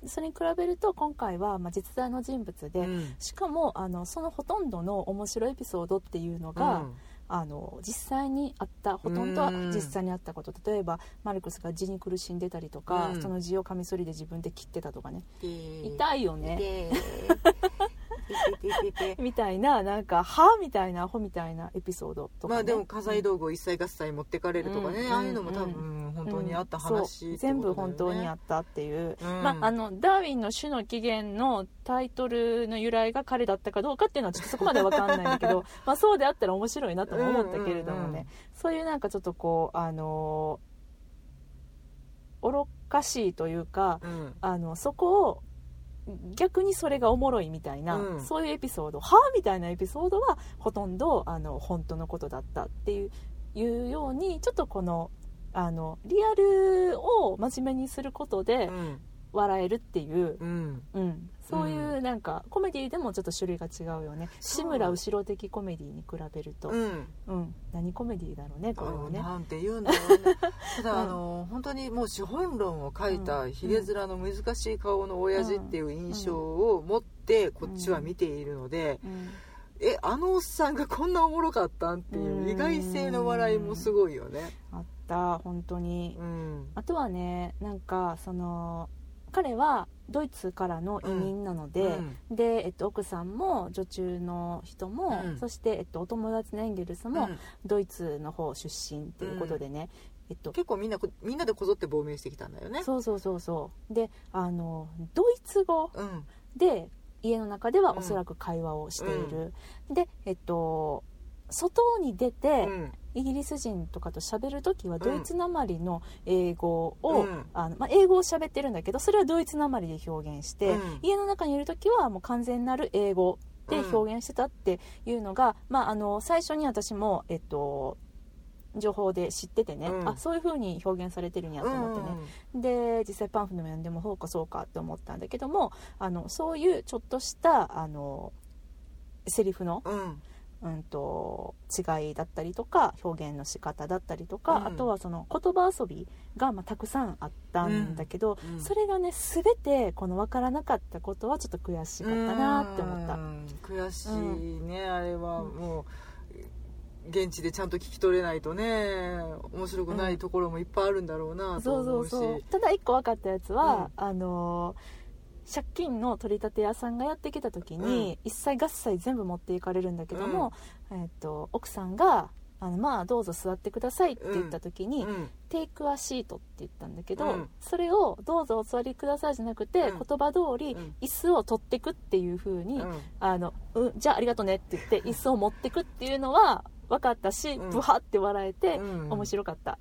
それに比べると今回はまあ実在の人物で、うん。しかもあのそのほとんどの面白いエピソードっていうのが、あの実際にあったほとんどはうん。実際にあったこと。例えばマルクスが痔に苦しんでたりとか、うん。その痔をカミソリで自分で切ってたとかね、で痛いよね [laughs] みたいななんか歯みたいなアホみたいなエピソードとか、ね、まあでも家財道具を一切合切持ってかれるとかね、うんああいうのも多う分本当にあったうん話そうって全部本当にあったっていう、うん。まあ、あのダーウィンの種の起源のタイトルの由来が彼だったかどうかっていうのはちょっとそこまで分かんないんだけど [laughs] まあそうであったら面白いなとも思ったけれどもね、うんうんうんそういうなん。かちょっとこうあのー愚かしいというかうんあのそこを逆にそれがおもろいみたいな、うん。そういうエピソードはあみたいなエピソードはほとんどあの本当のことだったっていういうようにちょっとこのあのリアルを真面目にすることでうん。笑えるっていう、うん。うん、そういうなんかコメディでもちょっと種類が違うよね。志村後ろ的コメディに比べると、うん。うん、何コメディだろうねこれはね。なんて言うんだろうねただ、あの本当にもう資本論を書いたひげ面の難しい顔の親父っていう印象を持ってこっちは見ているので、うん。えあのおっさんがこんなおもろかったんっていう意外性の笑いもすごいよね。あった本当に。うん。あとはねなんかその彼はドイツからの移民なので、で、えっと、奥さんも女中の人も、うん。そして、えっと、お友達のエンゲルスもうん。ドイツの方出身っていうことでね、えっと、結構みんなこみんなでこぞって亡命してきたんだよね。そうそうそうそう。であのドイツ語うん。で家の中ではうん。おそらく会話をしている、でえっと外に出て、うんイギリス人とかと喋る時はドイツなまりの英語を、うん。あのまあ、英語を喋ってるんだけどそれはドイツなまりで表現して、うん。家の中にいる時はもう完全なる英語で表現してたっていうのが、まあ、あの最初に私も、えっと、情報で知っててね、うん。あそういう風に表現されてるんやと思ってね、で実際パンフでも読んでもそうかそうかって思ったんだけどもあのそういうちょっとしたあのセリフの、うんうんうん、と違いだったりとか表現の仕方だったりとか、うん。あとはその言葉遊びが、まあ、たくさんあったんだけど、うん。それがね全てこの分からなかったことはちょっと悔しかったなって思った。うん。悔しいね、あれは。もう現地でちゃんと聞き取れないとね面白くないところもいっぱいあるんだろうなとそうそ思うし、うそう。ただ一個分かったやつは、あのー借金の取り立て屋さんがやってきた時に、一切合切全部持っていかれるんだけども、えっと奥さんがあのまあどうぞ座ってくださいって言った時に、うん。テイクアシートって言ったんだけど、うん。それをどうぞお座りくださいじゃなくて、うん。言葉通り、うん。椅子を取ってくっていう風に、うん。あのうん、じゃあありがとねって言って [laughs] 椅子を持ってくっていうのは分かったし、うん。ブハって笑えて、うん。面白かった、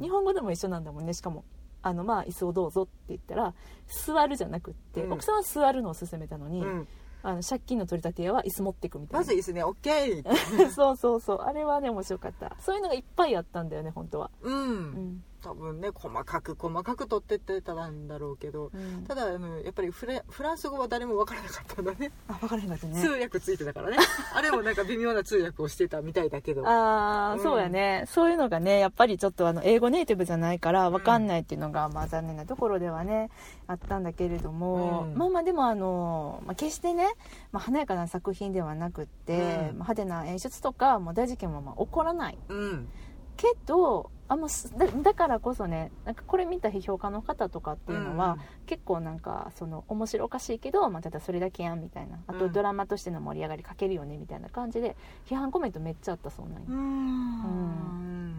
日本語でも一緒なんだもんねしかもあのまあ椅子をどうぞって言ったら座るじゃなくって、うん。奥さんは座るのを勧めたのに、うん。あの借金の取り立て屋は椅子持ってくみたいな。まずいいですね OK [laughs] そうそうそう。あれはね面白かった。そういうのがいっぱいあったんだよね本当は。うん、うん、多分ね細かく細かく取ってってたんだろうけどうん、ただあのやっぱりフレフランス語は誰も分からなかったんだね。あ分からへんかったね。通訳ついてたからね。[laughs] あれもなんか微妙な通訳をしてたみたいだけど。ああ、うんそうやね。そういうのがねやっぱりちょっとあの英語ネイティブじゃないから分かんないっていうのが、まあ残念なところではねあったんだけれども、うん。まあまあでもあの、まあ、決してね、まあ、華やかな作品ではなくって、うん。まあ派手な演出とかもう大事件もまあ起こらない。うん。けどあんますだだからこそねなんかこれ見た批評家の方とかっていうのは、結構なんかその面白おかしいけど、まあ、ただそれだけやんみたいな。あとうん。ドラマとしての盛り上がりかけるよねみたいな感じで批判コメントめっちゃあったそうなんよ。うーん。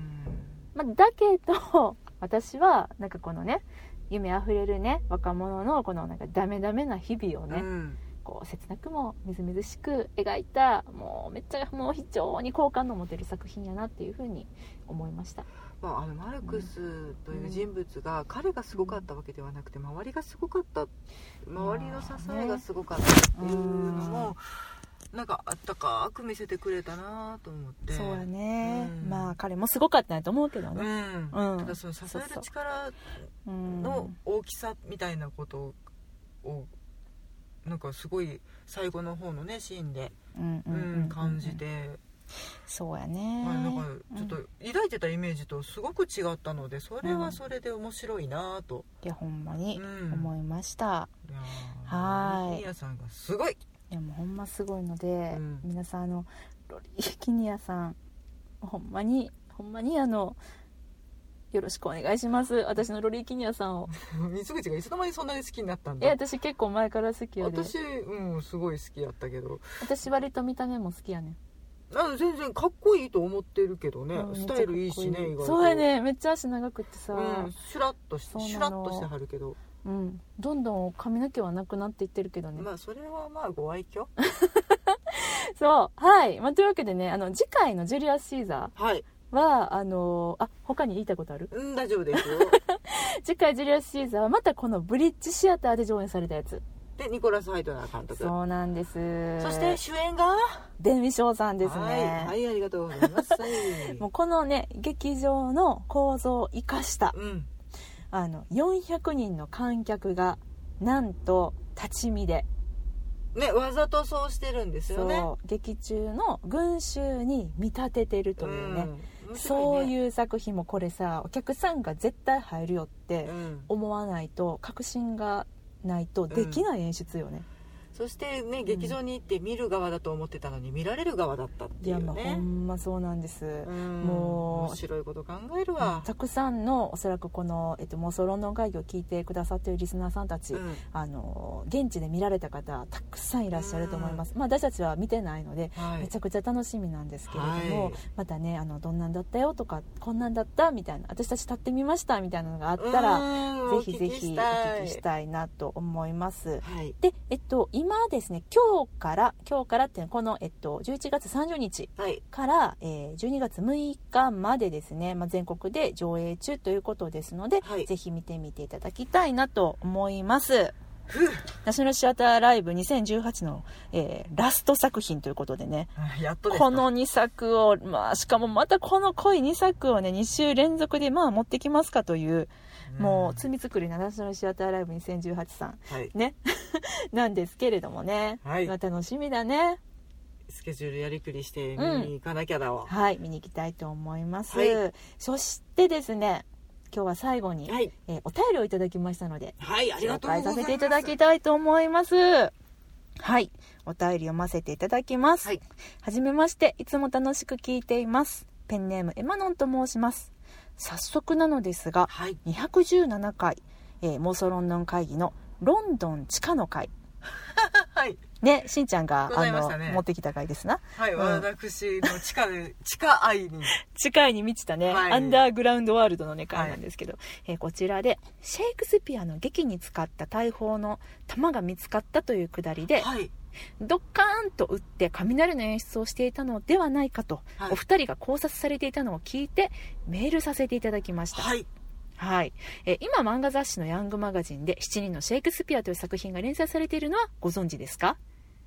まあ、だけど [laughs] 私はなんかこのね夢あふれるね若者のこのなんかダメダメな日々をね、うん。こう切なくもみずみずしく描いたもうめっちゃもう非常に好感の持てる作品やなっていうふうに思いましたまあ、あのマルクスという人物が、彼がすごかったわけではなくて周りがすごかった周りの支えがすごかったっていうのも、なんかあったかく見せてくれたなと思って。そうやね、うん。まあ彼もすごかったんやと思うけどうね、ん、うん。ただその支える力うん。の大きさみたいなことをなんかすごい最後の方のねシーンで、うん感じて、そうやね、まあ、なんかちょっと抱いてたイメージとすごく違ったのでそれうん。はそれで面白いなと、いやほんまにうん。思いました、いやはーい。ロリーニアさんがすごい。いやもうほんますごいので、うん。皆さんあのロリー・キニアさんほんまにほんまにあのよろしくお願いします。私のロリー・キニアさんを。[laughs] 水口がいつの間にそんなに好きになったんえだ私結構前から好きやで。私うんすごい好きやったけど。私割と見た目も好きやねんあの全然かっこいいと思ってるけどね、うんスタイルいいしね意外と。そうやねめっちゃ足長くってさ、うん、シュラッとしてシュラッとしてはるけど。うん、どんどん髪の毛はなくなっていってるけどね、まあそれはまあご愛嬌。[laughs] そう。はい、まあ、というわけでねあの次回の「ジュリアス・シーザはい。ーは」あのあ他に言いたいことある？うん大丈夫ですよ。[laughs] 次回「ジュリアス・シーザー」はまたこのブリッジシアターで上演されたやつでニコラス・ハイトナー監督。そうなんです。そして主演が？デンミショーさんですね、はい、はい、ありがとうございます。はいもうこのね劇場の構造を生かしたうん。あの400人の観客がなんと立ち見で、ねわざとそうしてるんですよね。劇中の群衆に見立ててるというね、うん、そうう、いう作品もこれさお客さんが絶対入るよってうん、思わないと確信がないとできない演出よね、そしてね劇場に行って見る側だと思ってたのに見られる側だったっていやまあほいうねんまそうなんです、うん。もう面白いこと考えるわ。たくさんのおそらくこの、えっと、妄想ロンドン会議を聞いてくださっているリスナーさんたち、うん。あの現地で見られた方たくさんいらっしゃると思います、まあ、私たちは見てないので、はい。めちゃくちゃ楽しみなんですけれども、はい。またねあのどんなんだったよとかこんなんだったみたいな私たち立ってみましたみたいなのがあったら、うん。ぜひぜひお聞きしたいなと思います。はい。で、えっと、今ですね、今日から、今日からっていうのはこの、えっと、11月30日はい。から、えー12月6日までですね、まあ、全国で上映中ということですので、はい。ぜひ見てみていただきたいなと思います。ナショナルシアターライブ2018の、えーラスト作品ということでね、やっとこの2作を、まあ、しかもまたこの濃い2作をね、2週連続でまあ持ってきますかという、もう罪作りなナショナルシアターライブ2018さん、はい。ね、[laughs] なんですけれどもね、はい。まあ楽しみだね。スケジュールやりくりしてうん見に行かなきゃだわ、はい、見に行きたいと思います。はい。そしてですね、今日は最後に、はい。えーお便りをいただきましたので、はいありがとうございます。紹介させていただきたいと思います。はい、お便り読ませていただきます。はい。はじめまして、いつも楽しく聞いています。ペンネームエマノンと申します。早速なのですが、はい。217回、えー妄想ロンドン会議のロンドン地下の会。[laughs] はい。ねしんちゃんがござあの持ってきた回ですな。はい、うん。私の地下で地下愛に。[laughs] 地下に満ちたね、はい。アンダーグラウンドワールドのね回なんですけど、えーこちらでシェイクスピアの劇に使った大砲の弾が見つかったというくだりで、はいドッカーンと撃って雷の演出をしていたのではないかと、はい。お二人が考察されていたのを聞いてメールさせていただきました、はい。はい。えー今漫画雑誌のヤングマガジンで7人のシェイクスピアという作品が連載されているのはご存知ですか？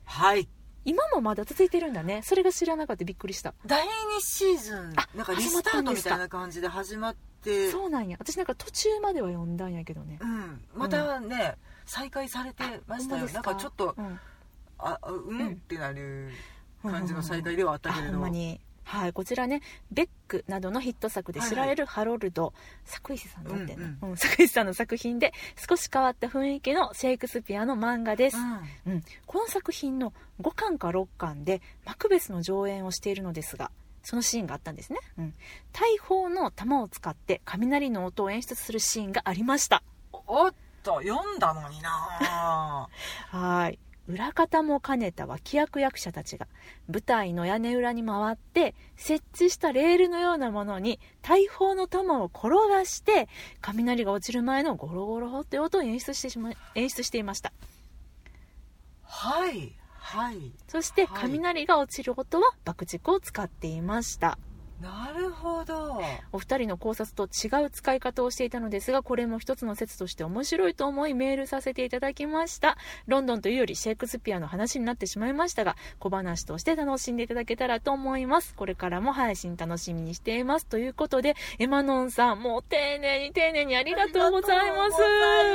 はい。今もまだ続いてるんだね。それが知らなかった。びっくりした。第2シーズンあなんかリスタートみたいな感じで始まって。そうなんや。私なんか途中までは読んだんやけどね。うん、またね、再開されてましたよ。なんかちょっとうんああうん、うん。ってなる感じの再開ではあったけれあど、はいこちらねベックなどのヒット作で知られるハロルド、作石さんだってな、うんうん。作石さんの作品で少し変わった雰囲気のシェイクスピアの漫画です、うん。うん、この作品の5巻か6巻でマクベスの上演をしているのですがそのシーンがあったんですね、うん、大砲の弾を使って雷の音を演出するシーンがありました。おっと読んだのにな [laughs] はい裏方も兼ねた脇役役者たちが舞台の屋根裏に回って設置したレールのようなものに大砲の弾を転がして雷が落ちる前のゴロゴロって音を演出してしま演出していました。はいはい。そしてはい。雷が落ちる音は爆竹を使っていましたなるほど。お二人の考察と違う使い方をしていたのですがこれも一つの説として面白いと思いメールさせていただきました。ロンドンというよりシェイクスピアの話になってしまいましたが小話として楽しんでいただけたらと思います。これからも配信楽しみにしています。ということでエマノンさんもう丁寧に丁寧にありがとうございます。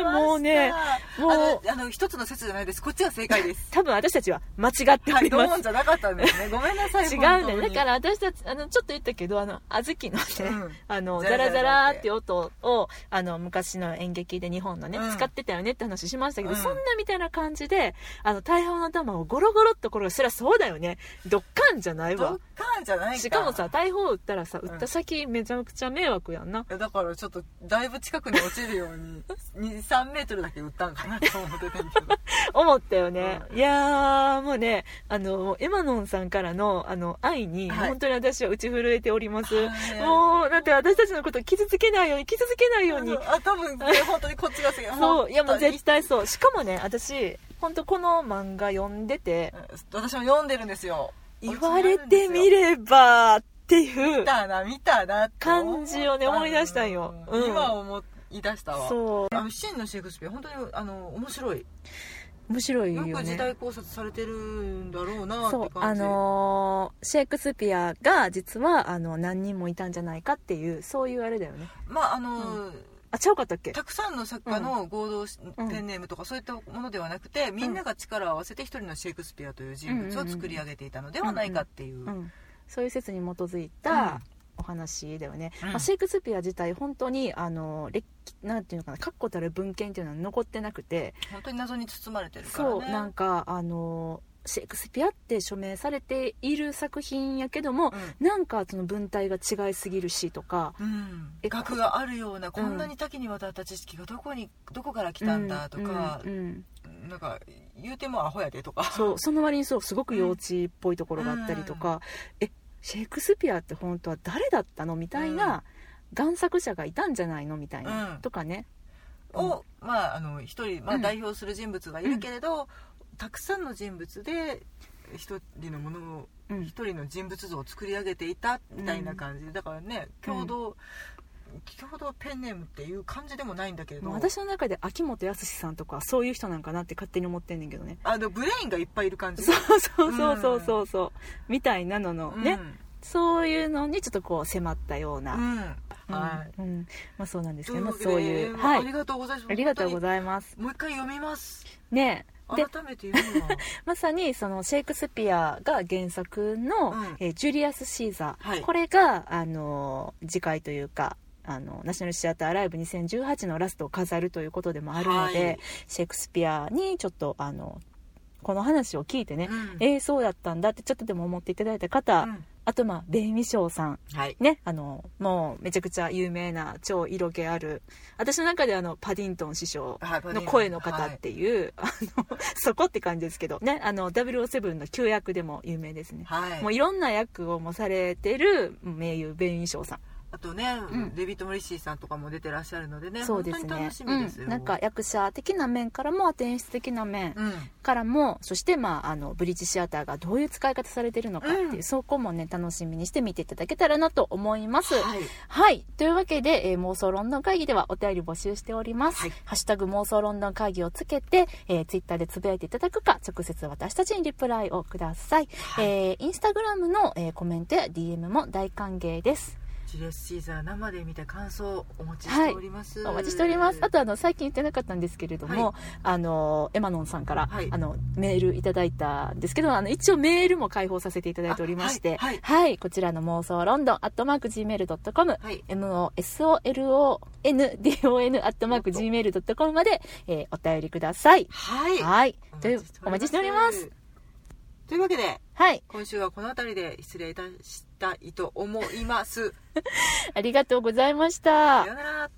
もうねもうあのあの一つの説じゃないです。こっちが正解です。多分私たちは間違っておはいります、ドーンじゃなかったんですね。ごめんなさい違うんだよ。だから私たちあのちょっと言ったけどあの小豆のね、うん。あのザザラザラって音をあの昔の演劇で日本のね、うん。使ってたよねって話しましたけど、うん。そんなみたいな感じであの大砲の弾をゴロゴロっと転がすそりゃそうだよね。ドッカンじゃないわ。ドッカンじゃないか。しかもさ大砲撃ったらさ撃った先めちゃくちゃ迷惑やんな、だからちょっとだいぶ近くに落ちるように [laughs] 23メートルだけ撃ったんかな [laughs] と思ってたんけど。思ったよね、うん。いやーもうねあのエマノンさんからのあの愛に、はい。本当に私は打ち震えております、はい。もうだって私たちのこと傷つけないように傷つけないように。あ多分ね本当にこっちが正解 [laughs] そういやもう絶対対そう。しかもね私本当この漫画読んでて。私も読んでるんですよ。言われてみればっていう。見たな見たな感じをね思い出したんよ。うん。今思い出したわ。そう。あの真のシェイクスピア本当にあの面白い面白いよよねく時代考察されてるんだろうなってそうあのーシェイクスピアが実はあの何人もいたんじゃないかっていうそういうあれだよね。まああの、あちゃうかったっけ？たくさんの作家の合同ペンネームとかそういったものではなくて、みんなが力を合わせて一人のシェイクスピアという人物を作り上げていたのではないかっていう、うん、そういう説に基づいうん。たお話だよね、うん。まあ、シェイクスピア自体本当にあの歴なんていうのかな確固たる文献っていうのは残ってなくて。本当に謎に包まれてるからね。そうなんかあのシェイクスピアって署名されている作品やけども、なんかその文体が違いすぎるしとかうん、うんえ学があるようなこんなに多岐にわたった知識がどこにどこから来たんだとかう、んうんなんか言うてもアホやでとか。そうその割にそうすごく幼稚っぽいところがあったりとか、えシェイクスピアって本当は誰だったの？みたいな、贋作者がいたんじゃないの？みたいな、うん。とかね。を、まあ、あの一人、まあ、うん。代表する人物がいるけれど、たくさんの人物で一人のものをうん。一人の人物像を作り上げていたみたいな感じでだからね共同、共同ペンネームっていう感じでもないんだけれど。私の中で秋元康さんとかはそういう人なんかなって勝手に思ってんねんけどね。あのブレインがいっぱいいる感じ？そうそうそうそうそうそう、みたいなののね、うん。そういうのにちょっとこう迫ったような、うん。うん。はい。うん。まあそうなんですけど、そういうはい。でありがとうございます。ありがとうごいざいます。もう一回読みます。ね。で改めて読むわまさにそのシェイクスピアが原作の、うん。えージュリアス・シーザー、はい。これがあの次回というかあのナショナルシアターライブ2018のラストを飾るということでもあるので、はい。シェイクスピアにちょっとあのこの話を聞いてね、うん。えー、そうだったんだってちょっとでも思っていただいた方、うん。あとまあ弁美翔さん。はい。ねあのもうめちゃくちゃ有名な超色気ある私の中であのパディントン師匠の声の方っていう、あの [laughs] そこって感じですけどねあの007の旧役でも有名ですね、はい。もういろんな役をもされてる名優弁美翔さんあとね、うんデビッド・モリッシーさんとかも出てらっしゃるのでねそうですね楽しみですよ、うん、なんか役者的な面からも演出的な面うんからもそして、まあ、あのブリッジシアターがどういう使い方されてるのかっていう、うんそこもね楽しみにして見ていただけたらなと思います。はいはい。というわけで、えー妄想ロンドン会議ではお便り募集しております。はいハッシュタグ妄想ロンドン会議をつけて、えー、ツイッターでつぶやいていただくか、直接私たちにリプライをください。はいえーインスタグラムの、えーコメントや DM も大歓迎です。ジュリアス・シーザー生で見た感想お待ちしております、お待ちしております。あと、あの、最近言ってなかったんですけれども、はいあの、エマノンさんから、はいあの、メールいただいたんですけど、あの、一応メールも開放させていただいておりまして、あはいこちらの妄想ロンドン、アットマーク Gmail.com、はい MOSOLONDON、アットマーク Gmail.com まで、えーお便りください。はいはい。という、お待ちしております。というわけではい。今週はこの辺りで失礼いたしたいと思います [laughs] ありがとうございましさたよ。うなら